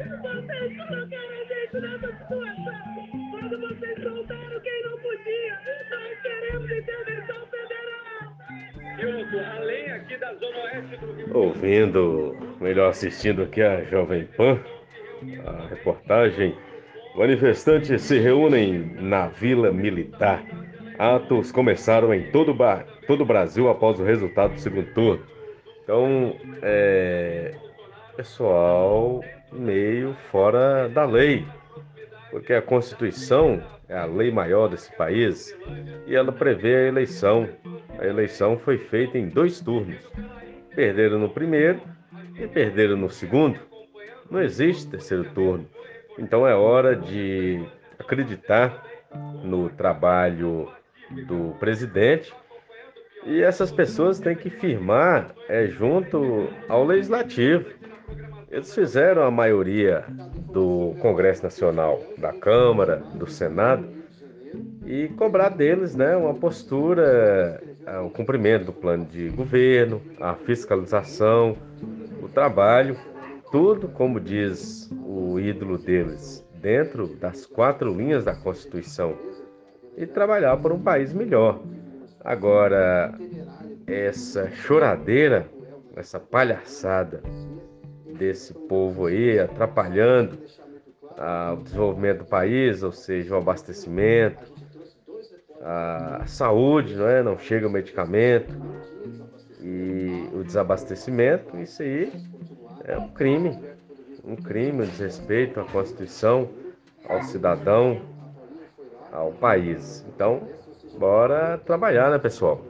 Vocês a gente nessa situação. Quando vocês soltaram quem não podia, nós queremos intervenção federal. além aqui da Zona Oeste do Ouvindo, melhor assistindo aqui a Jovem Pan, a reportagem. Manifestantes se reúnem na Vila Militar. Atos começaram em todo, bar, todo o Brasil após o resultado do segundo turno. Então, é, pessoal meio fora da lei, porque a Constituição é a lei maior desse país e ela prevê a eleição. A eleição foi feita em dois turnos. Perderam no primeiro e perderam no segundo. Não existe terceiro turno. Então é hora de acreditar no trabalho do presidente e essas pessoas têm que firmar é, junto ao legislativo. Eles fizeram a maioria do Congresso Nacional, da Câmara, do Senado, e cobrar deles né, uma postura, é, o cumprimento do plano de governo, a fiscalização, o trabalho, tudo, como diz o ídolo deles, dentro das quatro linhas da Constituição, e trabalhar por um país melhor. Agora, essa choradeira, essa palhaçada, desse povo aí, atrapalhando ah, o desenvolvimento do país, ou seja, o abastecimento, a saúde, não é? Não chega o medicamento e o desabastecimento, isso aí é um crime, um crime, um desrespeito à Constituição, ao cidadão, ao país. Então, bora trabalhar, né, pessoal?